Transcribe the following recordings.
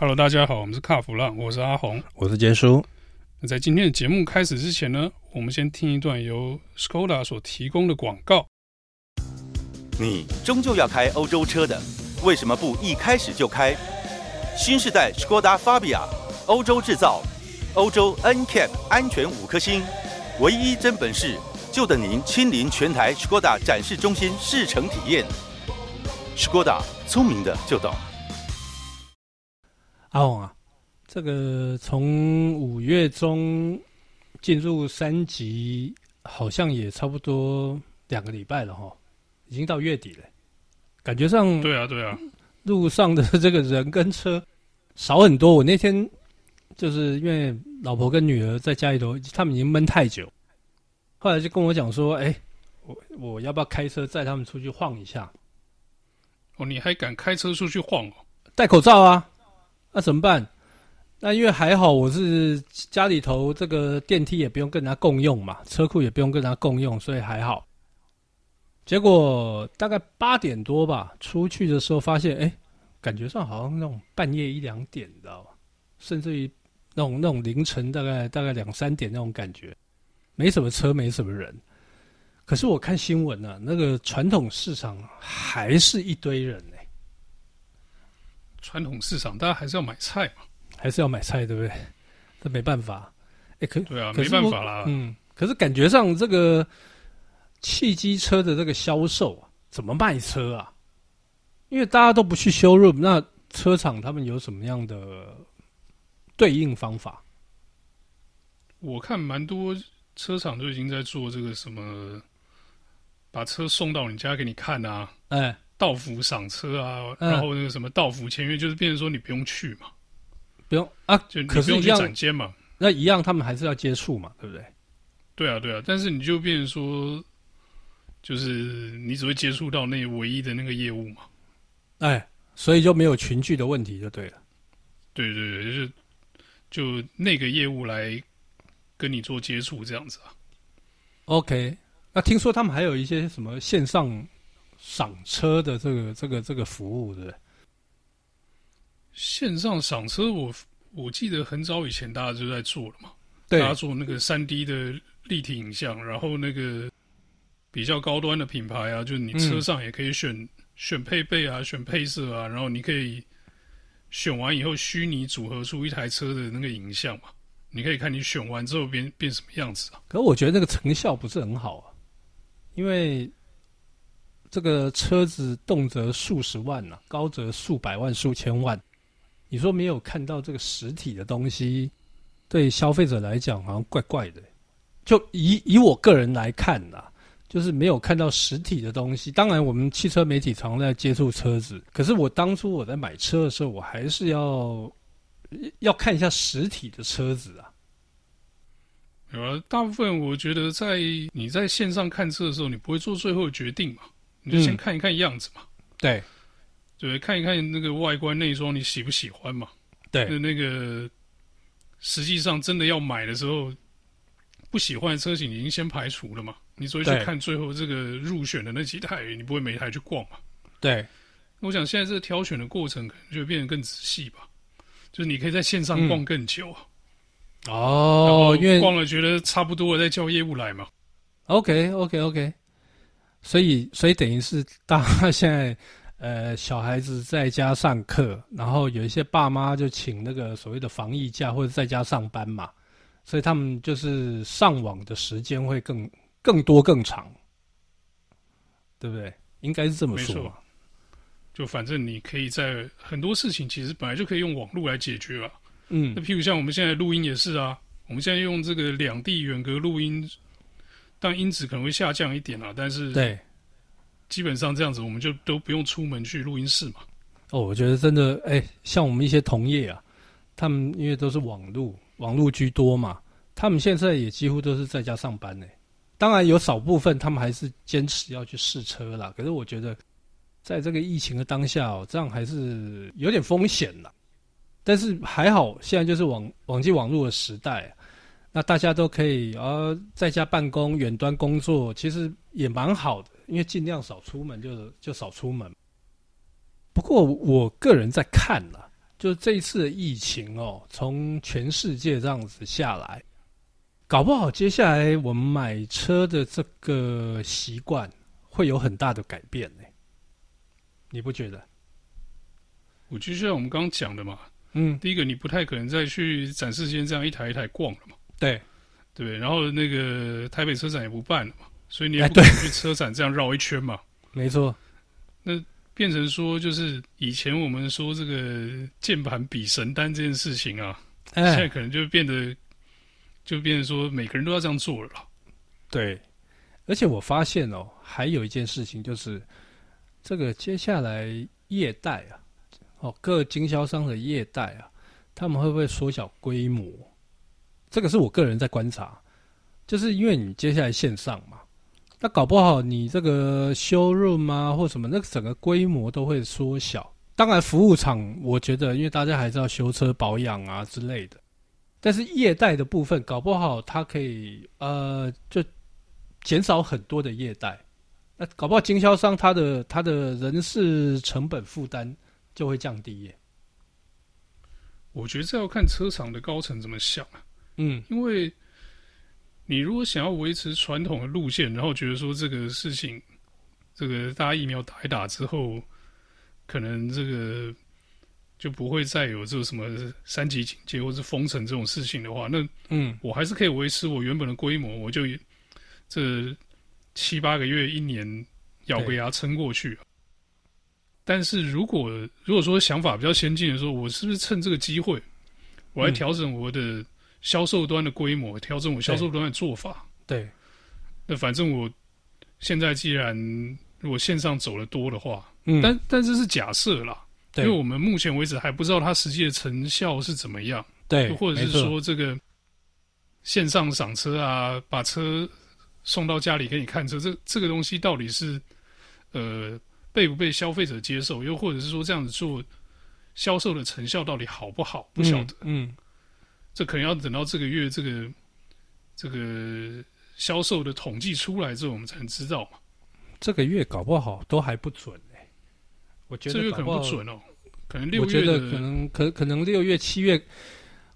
Hello，大家好，我们是卡弗浪，我是阿红，我是杰叔。那在今天的节目开始之前呢，我们先听一段由 Skoda 所提供的广告。你终究要开欧洲车的，为什么不一开始就开新时代 Skoda Fabia？欧洲制造，欧洲 NCAP 安全五颗星，唯一真本事，就等您亲临全台 Skoda 展示中心试乘体验。Skoda，聪明的就懂。阿红啊，这个从五月中进入三级，好像也差不多两个礼拜了哈，已经到月底了，感觉上对啊对啊，路上的这个人跟车少很多。我那天就是因为老婆跟女儿在家里头，他们已经闷太久，后来就跟我讲说：“哎，我我要不要开车载他们出去晃一下？”哦，你还敢开车出去晃哦？戴口罩啊！那怎么办？那因为还好，我是家里头这个电梯也不用跟人家共用嘛，车库也不用跟人家共用，所以还好。结果大概八点多吧，出去的时候发现，哎，感觉上好像那种半夜一两点，你知道吧？甚至于那种那种凌晨大概大概两三点那种感觉，没什么车，没什么人。可是我看新闻呢、啊，那个传统市场还是一堆人呢。传统市场，大家还是要买菜嘛，还是要买菜，对不对？这没办法，哎，可对啊，没办法啦。嗯，可是感觉上这个汽机车的这个销售啊，怎么卖车啊？因为大家都不去 showroom，那车厂他们有什么样的对应方法？我看蛮多车厂都已经在做这个什么，把车送到你家给你看啊，哎。到府赏车啊，然后那个什么到府签约，就是变成说你不用去嘛，不用啊，就你不用去展间嘛，那一样他们还是要接触嘛，对不对？对啊，对啊，但是你就变成说，就是你只会接触到那唯一的那个业务嘛，哎，所以就没有群聚的问题就对了。对对对，就是就那个业务来跟你做接触这样子啊。OK，那听说他们还有一些什么线上。赏车的这个这个这个服务，对不对？线上赏车我，我我记得很早以前大家就在做了嘛，大家做那个三 D 的立体影像，然后那个比较高端的品牌啊，就是你车上也可以选、嗯、选配备啊，选配色啊，然后你可以选完以后虚拟组合出一台车的那个影像嘛，你可以看你选完之后变变什么样子啊？可是我觉得那个成效不是很好啊，因为。这个车子动辄数十万呐、高则数百万、数千万。你说没有看到这个实体的东西，对消费者来讲好像怪怪的。就以以我个人来看呐，就是没有看到实体的东西。当然，我们汽车媒体常在接触车子，可是我当初我在买车的时候，我还是要要看一下实体的车子啊。有啊，大部分我觉得在你在线上看车的时候，你不会做最后的决定嘛。你就先看一看样子嘛，嗯、对，对，看一看那个外观内装你喜不喜欢嘛？对，那那个实际上真的要买的时候，不喜欢的车型已经先排除了嘛？你所以去看最后这个入选的那几台，你不会每一台去逛嘛？对，我想现在这个挑选的过程可能就会变得更仔细吧，就是你可以在线上逛更久啊。嗯、哦，因为逛了觉得差不多了，再叫业务来嘛。OK，OK，OK。Okay, okay, okay. 所以，所以等于是大家现在，呃，小孩子在家上课，然后有一些爸妈就请那个所谓的防疫假或者在家上班嘛，所以他们就是上网的时间会更更多更长，对不对？应该是这么说。吧。就反正你可以在很多事情其实本来就可以用网络来解决了。嗯。那譬如像我们现在录音也是啊，我们现在用这个两地远隔录音。但音质可能会下降一点啊，但是对，基本上这样子我们就都不用出门去录音室嘛。哦，我觉得真的，哎、欸，像我们一些同业啊，他们因为都是网络，网络居多嘛，他们现在也几乎都是在家上班呢。当然有少部分他们还是坚持要去试车啦，可是我觉得，在这个疫情的当下哦，这样还是有点风险啦。但是还好，现在就是网网际网络的时代。那大家都可以啊，在家办公、远端工作，其实也蛮好的，因为尽量少出门就，就就少出门。不过我个人在看啦，就这一次的疫情哦，从全世界这样子下来，搞不好接下来我们买车的这个习惯会有很大的改变呢。你不觉得？我就像我们刚刚讲的嘛，嗯，第一个你不太可能再去展示间这样一台一台逛了嘛，对，对，然后那个台北车展也不办了嘛，所以你也不可能去车展这样绕一圈嘛，没错，那。变成说，就是以前我们说这个键盘比神丹这件事情啊，哎、现在可能就变得，就变成说每个人都要这样做了啦。对，而且我发现哦，还有一件事情就是，这个接下来业代啊，哦，各经销商的业代啊，他们会不会缩小规模？这个是我个人在观察，就是因为你接下来线上嘛。那搞不好你这个修润啊，或什么，那整个规模都会缩小。当然，服务厂我觉得，因为大家还是要修车保养啊之类的。但是业代的部分，搞不好它可以呃，就减少很多的业代。那搞不好经销商他的他的人事成本负担就会降低耶。我觉得这要看车厂的高层怎么想啊。嗯，因为。你如果想要维持传统的路线，然后觉得说这个事情，这个大家疫苗打一打之后，可能这个就不会再有这个什么三级警戒或是封城这种事情的话，那嗯，我还是可以维持我原本的规模，我就这七八个月、一年咬个牙撑过去。但是如果如果说想法比较先进的时候，我是不是趁这个机会，我来调整我的、嗯？销售端的规模，调整我销售端的做法。对，对，那反正我现在既然如果线上走的多的话，嗯，但但这是假设啦，对，因为我们目前为止还不知道它实际的成效是怎么样。对，或者是说这个线上赏车啊，把车送到家里给你看车，这这个东西到底是呃被不被消费者接受？又或者是说这样子做销售的成效到底好不好？不晓得，嗯。嗯这可能要等到这个月这个这个销售的统计出来之后，我们才能知道嘛。这个月搞不好都还不准哎、欸，我觉得这个月可能不准哦，可能六月我觉得可能可可能六月七月，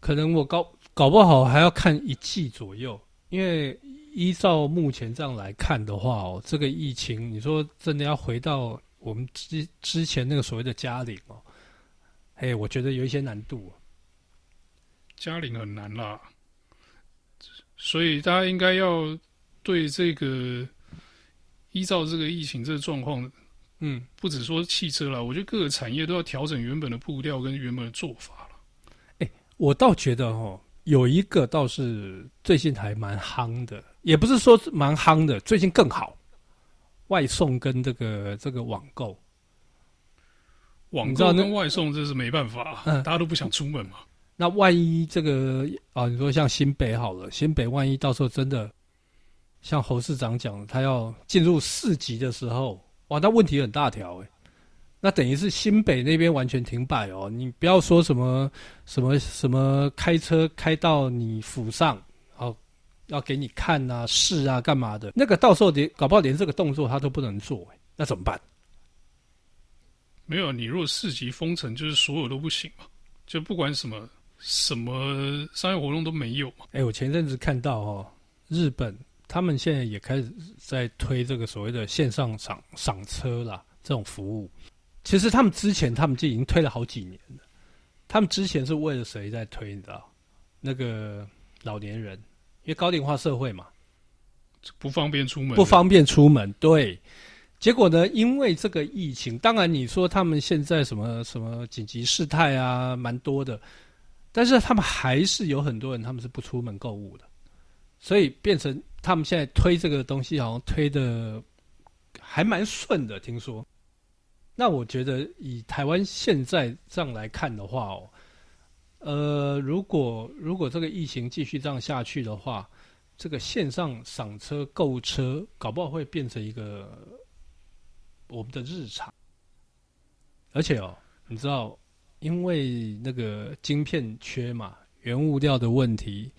可能我搞搞不好还要看一季左右，因为依照目前这样来看的话哦，这个疫情你说真的要回到我们之之前那个所谓的家里哦，哎，我觉得有一些难度。嘉陵很难啦，所以大家应该要对这个依照这个疫情这个状况，嗯，不只说汽车啦，我觉得各个产业都要调整原本的步调跟原本的做法了。哎、欸，我倒觉得哦，有一个倒是最近还蛮夯的，也不是说蛮夯的，最近更好，外送跟这个这个网购，网购跟外送这是没办法，嗯，大家都不想出门嘛。那万一这个啊，你说像新北好了，新北万一到时候真的像侯市长讲，他要进入四级的时候，哇，那问题很大条诶。那等于是新北那边完全停摆哦。你不要说什么什么什么开车开到你府上，好要给你看啊试啊干嘛的，那个到时候连搞不好连这个动作他都不能做诶，那怎么办？没有，你如果四级封城，就是所有都不行嘛，就不管什么。什么商业活动都没有嘛？哎，我前阵子看到哦，日本他们现在也开始在推这个所谓的线上赏赏车啦，这种服务。其实他们之前他们就已经推了好几年了。他们之前是为了谁在推？你知道？那个老年人，因为高龄化社会嘛，不方便出门，不方便出门。对，结果呢，因为这个疫情，当然你说他们现在什么什么紧急事态啊，蛮多的。但是他们还是有很多人，他们是不出门购物的，所以变成他们现在推这个东西，好像推的还蛮顺的。听说，那我觉得以台湾现在这样来看的话，哦，呃，如果如果这个疫情继续这样下去的话，这个线上赏车购物车，搞不好会变成一个我们的日常。而且哦，你知道。因为那个晶片缺嘛，原物料的问题，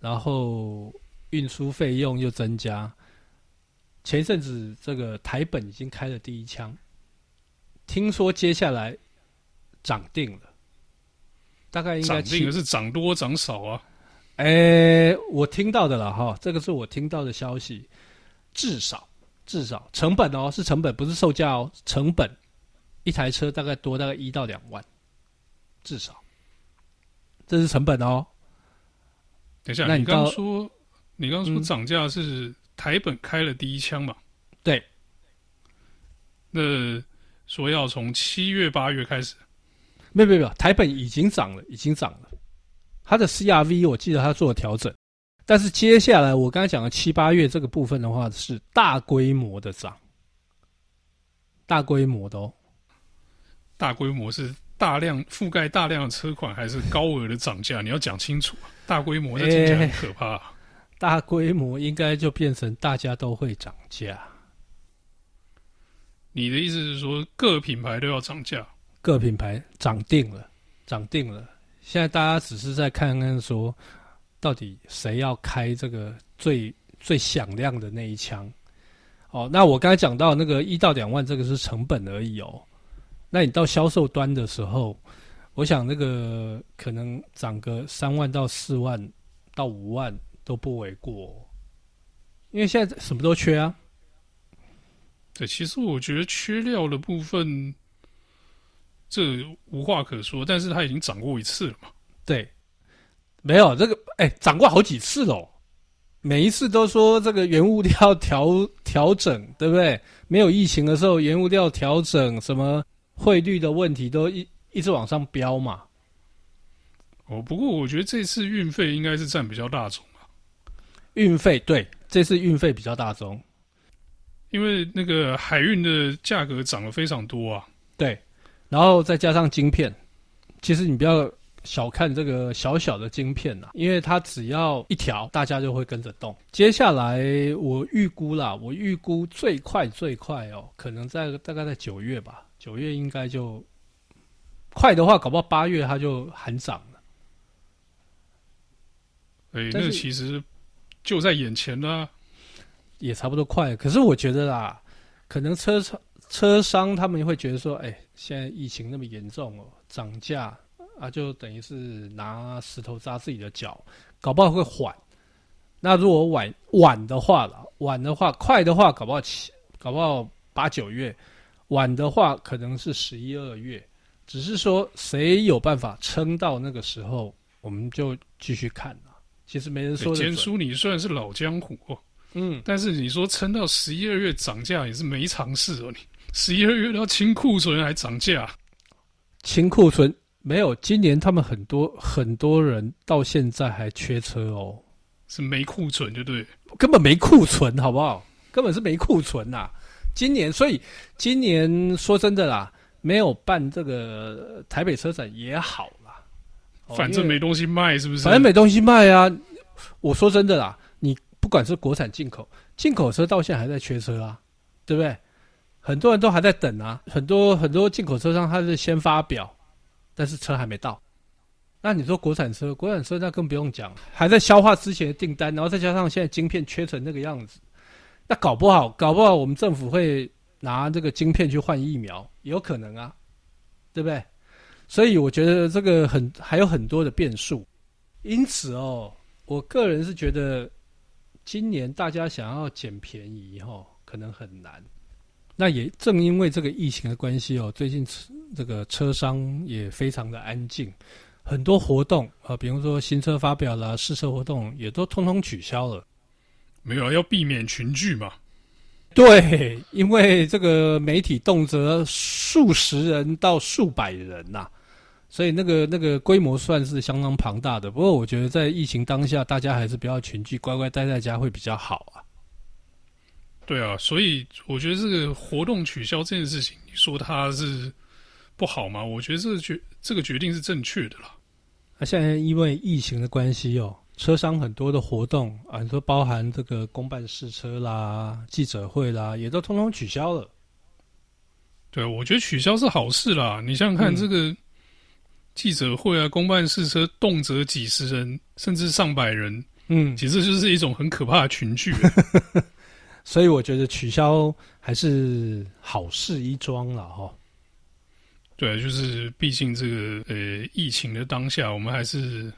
然后运输费用又增加。前一阵子这个台本已经开了第一枪，听说接下来涨定了，大概应该涨定的是涨多涨少啊。哎、欸，我听到的了哈，这个是我听到的消息，至少至少成本哦，是成本，不是售价哦，成本一台车大概多大概一到两万，至少，这是成本哦。等一下，那你刚刚说你刚刚说涨价是台本开了第一枪嘛？对。那说要从七月八月开始，没有没有没有，台本已经涨了，已经涨了。它的 CRV 我记得它做了调整，但是接下来我刚才讲的七八月这个部分的话是大规模的涨，大规模的哦，大规模是大量覆盖大量的车款还是高额的涨价？你要讲清楚。大规模那听起来很可怕，啊欸。大规模应该就变成大家都会涨价。你的意思是说各品牌都要涨价？各品牌涨定了，涨定了。现在大家只是在看看说，到底谁要开这个最最响亮的那一枪？哦，那我刚才讲到那个一到两万，这个是成本而已哦。那你到销售端的时候，我想那个可能涨个三万到四万到五万都不为过，因为现在什么都缺啊。对，其实我觉得缺料的部分。这无话可说，但是它已经涨过一次了嘛？对，没有这个，哎，涨过好几次喽。每一次都说这个原物料调调整，对不对？没有疫情的时候，原物料调整，什么汇率的问题都一一直往上飙嘛。哦，不过我觉得这次运费应该是占比较大宗啊。运费对，这次运费比较大宗，因为那个海运的价格涨了非常多啊。对。然后再加上晶片，其实你不要小看这个小小的晶片呐，因为它只要一条，大家就会跟着动。接下来我预估啦，我预估最快最快哦，可能在大概在九月吧，九月应该就快的话，搞不好八月它就喊涨了。哎，那其实就在眼前啦，也差不多快。可是我觉得啦，可能车厂。车商他们会觉得说：“哎、欸，现在疫情那么严重哦，涨价啊，就等于是拿石头扎自己的脚，搞不好会缓。那如果晚晚的话了，晚的话，快的话，搞不好七，搞不好八九月；晚的话，可能是十一二月。只是说谁有办法撑到那个时候，我们就继续看了。其实没人说的。坚叔，你算是老江湖哦，嗯，但是你说撑到十一二月涨价也是没常识哦，你。”十一二月都要清库存还涨价，清库存没有。今年他们很多很多人到现在还缺车哦，是没库存就对，根本没库存，好不好？根本是没库存呐。今年，所以今年说真的啦，没有办这个台北车展也好啦，反正没东西卖，是不是？反正没东西卖啊。我说真的啦，你不管是国产进口，进口车到现在还在缺车啊，对不对？很多人都还在等啊，很多很多进口车商他是先发表，但是车还没到。那你说国产车，国产车那更不用讲，还在消化之前的订单，然后再加上现在晶片缺成那个样子，那搞不好搞不好我们政府会拿这个晶片去换疫苗，有可能啊，对不对？所以我觉得这个很还有很多的变数，因此哦，我个人是觉得今年大家想要捡便宜哦，可能很难。那也正因为这个疫情的关系哦，最近这个车商也非常的安静，很多活动啊，比如说新车发表啦、试车活动也都通通取消了。没有，要避免群聚嘛。对，因为这个媒体动辄数十人到数百人呐、啊，所以那个那个规模算是相当庞大的。不过我觉得在疫情当下，大家还是不要群聚，乖乖待在家会比较好啊。对啊，所以我觉得这个活动取消这件事情，你说它是不好吗？我觉得这个决这个决定是正确的啦。那现在因为疫情的关系哦，车商很多的活动啊，你说包含这个公办试车啦、记者会啦，也都通通取消了。对，我觉得取消是好事啦。你想想看，这个记者会啊、公办试车，动辄几十人甚至上百人，嗯，其实就是一种很可怕的群聚。所以我觉得取消还是好事一桩了哈。对，就是毕竟这个呃疫情的当下，我们还是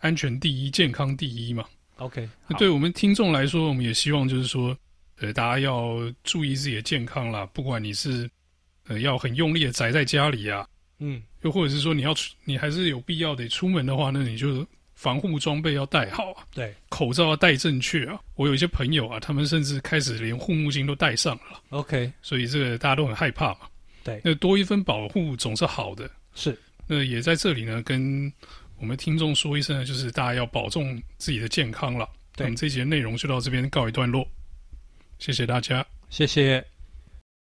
安全第一、健康第一嘛。OK，那对我们听众来说，我们也希望就是说，呃，大家要注意自己的健康啦。不管你是呃要很用力的宅在家里啊，嗯，又或者是说你要出，你还是有必要得出门的话，那你就防护装备要戴好啊。对，口罩要戴正确啊。我有一些朋友啊，他们甚至开始连护目镜都戴上了。OK，所以这个大家都很害怕嘛。对，那多一分保护总是好的。是，那也在这里呢，跟我们听众说一声呢，就是大家要保重自己的健康了。我们这节内容就到这边告一段落，谢谢大家，谢谢。